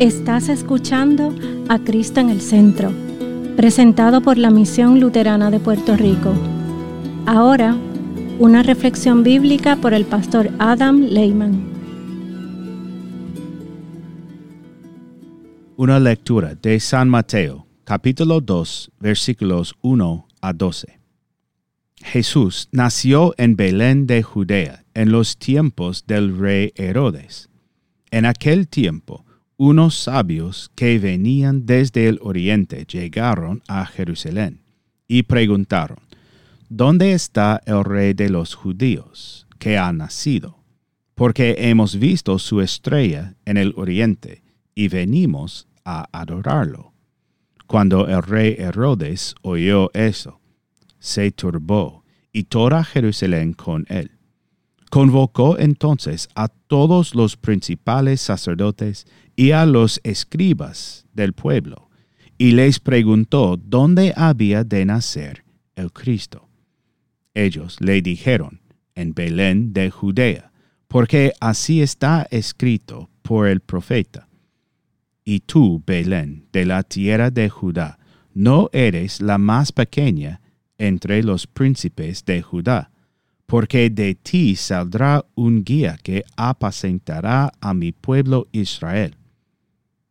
Estás escuchando a Cristo en el Centro, presentado por la Misión Luterana de Puerto Rico. Ahora, una reflexión bíblica por el pastor Adam Lehman. Una lectura de San Mateo, capítulo 2, versículos 1 a 12. Jesús nació en Belén de Judea en los tiempos del rey Herodes. En aquel tiempo, unos sabios que venían desde el oriente llegaron a Jerusalén y preguntaron, ¿Dónde está el rey de los judíos que ha nacido? Porque hemos visto su estrella en el oriente y venimos a adorarlo. Cuando el rey Herodes oyó eso, se turbó y toda Jerusalén con él. Convocó entonces a todos los principales sacerdotes y a los escribas del pueblo, y les preguntó dónde había de nacer el Cristo. Ellos le dijeron, en Belén de Judea, porque así está escrito por el profeta. Y tú, Belén, de la tierra de Judá, no eres la más pequeña entre los príncipes de Judá, porque de ti saldrá un guía que apacentará a mi pueblo Israel.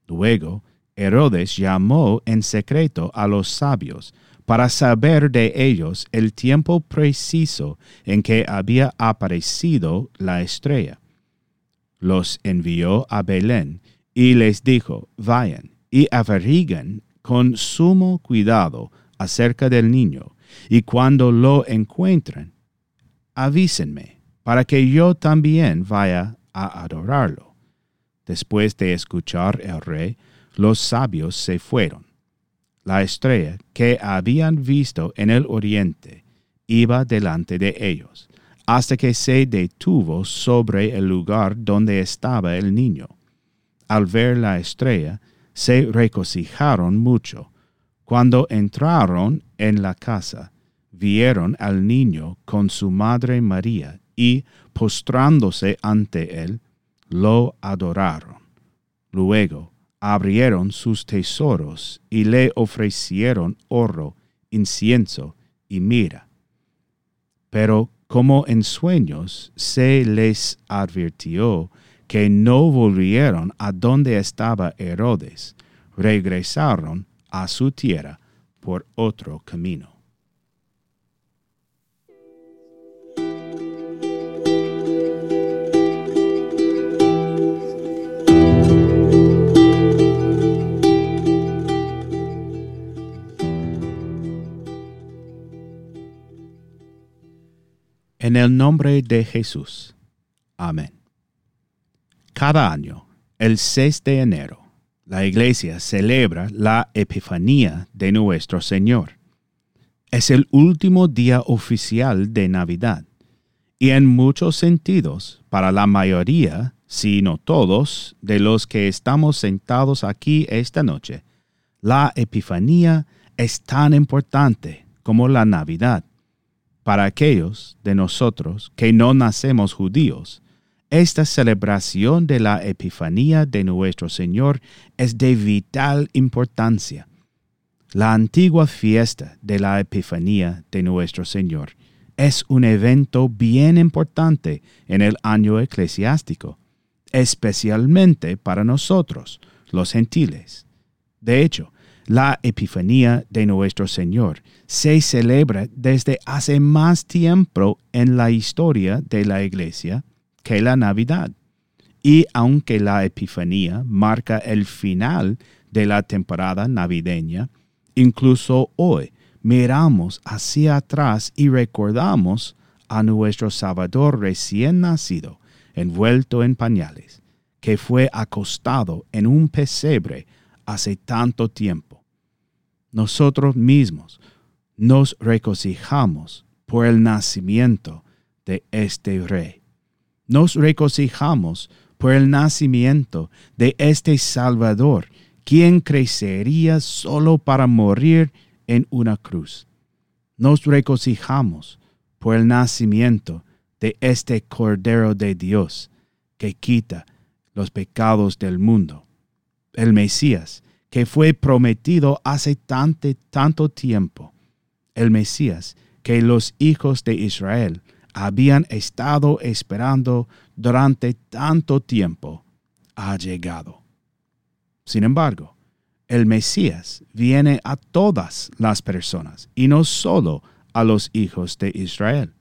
Luego, Herodes llamó en secreto a los sabios para saber de ellos el tiempo preciso en que había aparecido la estrella. Los envió a Belén y les dijo, vayan y averiguen con sumo cuidado acerca del niño, y cuando lo encuentren, avísenme, para que yo también vaya a adorarlo. Después de escuchar el rey, los sabios se fueron. La estrella que habían visto en el oriente iba delante de ellos, hasta que se detuvo sobre el lugar donde estaba el niño. Al ver la estrella, se regocijaron mucho. Cuando entraron en la casa, vieron al niño con su madre María y, postrándose ante él, lo adoraron. Luego abrieron sus tesoros y le ofrecieron oro, incienso y mira. Pero como en sueños se les advirtió que no volvieron a donde estaba Herodes, regresaron a su tierra por otro camino. En el nombre de Jesús. Amén. Cada año, el 6 de enero, la Iglesia celebra la Epifanía de nuestro Señor. Es el último día oficial de Navidad y en muchos sentidos, para la mayoría, si no todos, de los que estamos sentados aquí esta noche, la Epifanía es tan importante como la Navidad para aquellos de nosotros que no nacemos judíos, esta celebración de la Epifanía de nuestro Señor es de vital importancia. La antigua fiesta de la Epifanía de nuestro Señor es un evento bien importante en el año eclesiástico, especialmente para nosotros, los gentiles. De hecho, la Epifanía de nuestro Señor se celebra desde hace más tiempo en la historia de la Iglesia que la Navidad. Y aunque la Epifanía marca el final de la temporada navideña, incluso hoy miramos hacia atrás y recordamos a nuestro Salvador recién nacido, envuelto en pañales, que fue acostado en un pesebre hace tanto tiempo nosotros mismos nos regocijamos por el nacimiento de este rey. Nos regocijamos por el nacimiento de este Salvador, quien crecería solo para morir en una cruz. Nos regocijamos por el nacimiento de este Cordero de Dios, que quita los pecados del mundo el Mesías, que fue prometido hace tanto, tanto tiempo, el Mesías que los hijos de Israel habían estado esperando durante tanto tiempo, ha llegado. Sin embargo, el Mesías viene a todas las personas y no solo a los hijos de Israel.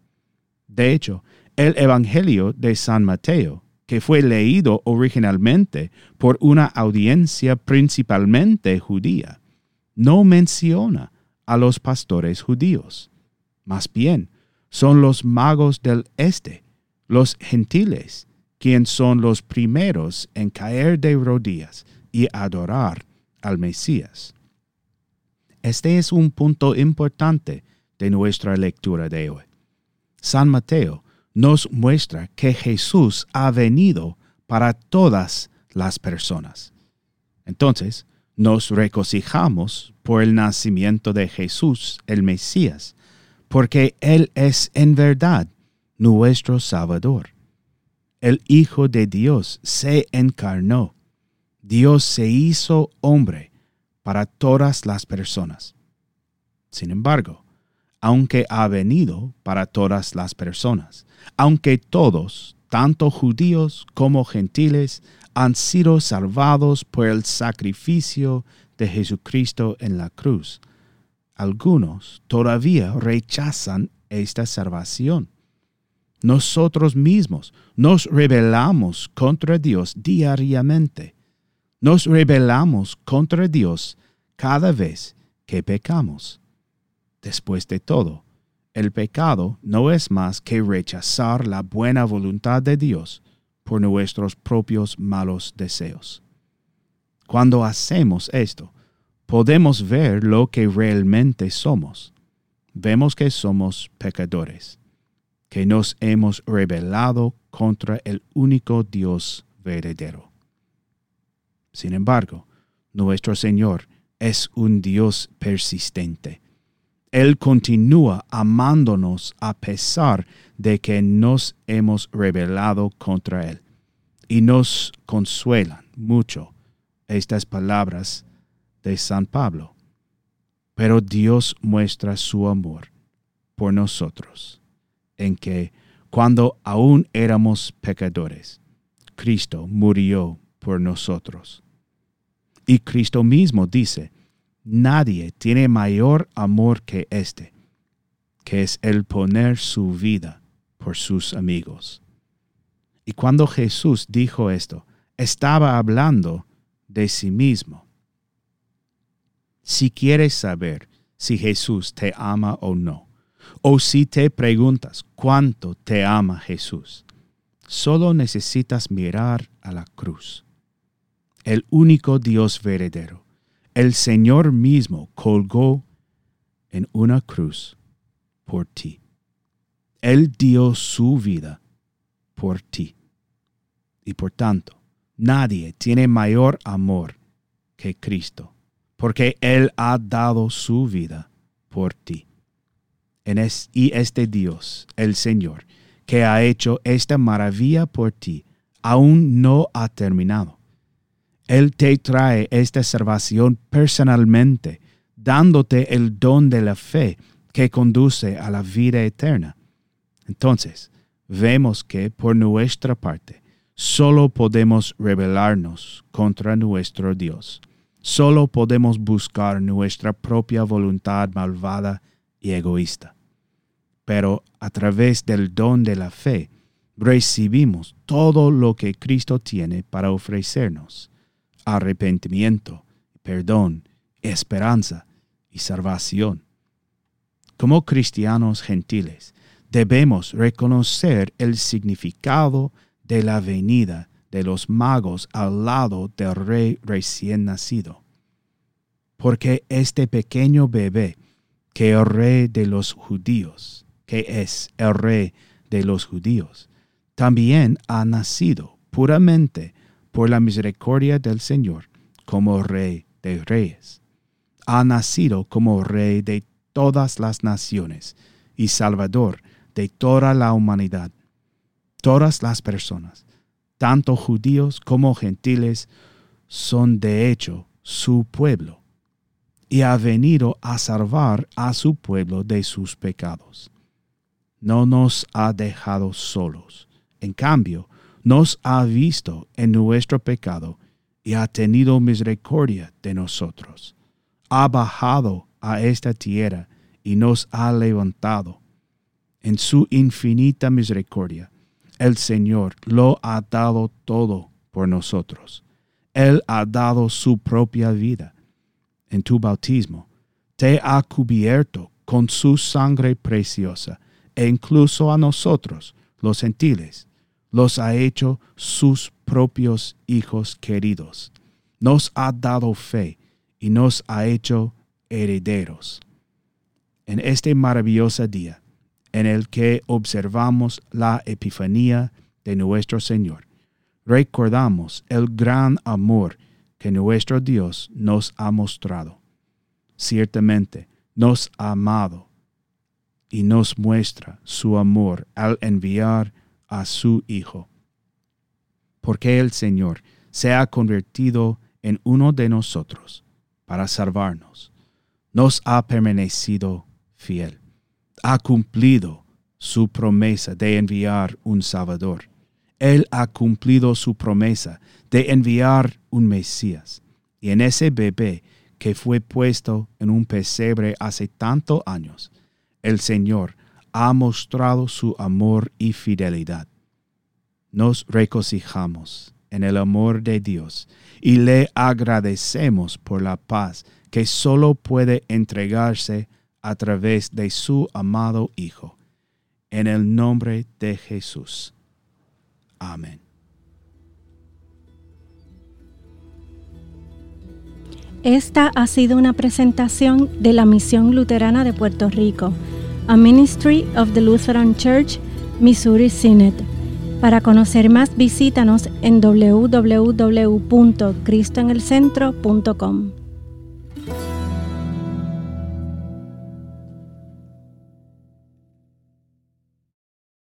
De hecho, el Evangelio de San Mateo, que fue leído originalmente por una audiencia principalmente judía, no menciona a los pastores judíos. Más bien, son los magos del este, los gentiles, quienes son los primeros en caer de rodillas y adorar al Mesías. Este es un punto importante de nuestra lectura de hoy. San Mateo nos muestra que Jesús ha venido para todas las personas. Entonces, nos regocijamos por el nacimiento de Jesús, el Mesías, porque Él es en verdad nuestro Salvador. El Hijo de Dios se encarnó. Dios se hizo hombre para todas las personas. Sin embargo, aunque ha venido para todas las personas, aunque todos, tanto judíos como gentiles, han sido salvados por el sacrificio de Jesucristo en la cruz, algunos todavía rechazan esta salvación. Nosotros mismos nos rebelamos contra Dios diariamente. Nos rebelamos contra Dios cada vez que pecamos. Después de todo, el pecado no es más que rechazar la buena voluntad de Dios por nuestros propios malos deseos. Cuando hacemos esto, podemos ver lo que realmente somos. Vemos que somos pecadores, que nos hemos rebelado contra el único Dios verdadero. Sin embargo, nuestro Señor es un Dios persistente. Él continúa amándonos a pesar de que nos hemos rebelado contra Él. Y nos consuelan mucho estas palabras de San Pablo. Pero Dios muestra su amor por nosotros, en que cuando aún éramos pecadores, Cristo murió por nosotros. Y Cristo mismo dice, nadie tiene mayor amor que este, que es el poner su vida por sus amigos. Y cuando Jesús dijo esto, estaba hablando de sí mismo si quieres saber si Jesús te ama o no, o si te preguntas cuánto te ama Jesús, solo necesitas mirar a la cruz. El único Dios verdadero, el Señor mismo colgó en una cruz por ti. Él dio su vida por ti. Y por tanto, nadie tiene mayor amor que Cristo porque Él ha dado su vida por ti. En y este Dios, el Señor, que ha hecho esta maravilla por ti, aún no ha terminado. Él te trae esta salvación personalmente, dándote el don de la fe que conduce a la vida eterna. Entonces, vemos que por nuestra parte, solo podemos rebelarnos contra nuestro Dios solo podemos buscar nuestra propia voluntad malvada y egoísta. Pero a través del don de la fe, recibimos todo lo que Cristo tiene para ofrecernos. Arrepentimiento, perdón, esperanza y salvación. Como cristianos gentiles, debemos reconocer el significado de la venida de los magos al lado del rey recién nacido. Porque este pequeño bebé, que el rey de los judíos, que es el rey de los judíos, también ha nacido puramente por la misericordia del Señor como rey de reyes. Ha nacido como rey de todas las naciones y salvador de toda la humanidad, todas las personas tanto judíos como gentiles, son de hecho su pueblo, y ha venido a salvar a su pueblo de sus pecados. No nos ha dejado solos, en cambio, nos ha visto en nuestro pecado y ha tenido misericordia de nosotros. Ha bajado a esta tierra y nos ha levantado. En su infinita misericordia, el Señor lo ha dado todo por nosotros. Él ha dado su propia vida. En tu bautismo, te ha cubierto con su sangre preciosa, e incluso a nosotros, los gentiles, los ha hecho sus propios hijos queridos. Nos ha dado fe y nos ha hecho herederos. En este maravilloso día, en el que observamos la Epifanía de nuestro Señor, recordamos el gran amor que nuestro Dios nos ha mostrado. Ciertamente nos ha amado y nos muestra su amor al enviar a su Hijo. Porque el Señor se ha convertido en uno de nosotros para salvarnos. Nos ha permanecido fiel. Ha cumplido su promesa de enviar un Salvador. Él ha cumplido su promesa de enviar un Mesías. Y en ese bebé que fue puesto en un pesebre hace tantos años, el Señor ha mostrado su amor y fidelidad. Nos regocijamos en el amor de Dios y le agradecemos por la paz que solo puede entregarse a través de su amado Hijo. En el nombre de Jesús. Amén. Esta ha sido una presentación de la Misión Luterana de Puerto Rico, a Ministry of the Lutheran Church, Missouri Synod. Para conocer más, visítanos en www.cristoenelcentro.com.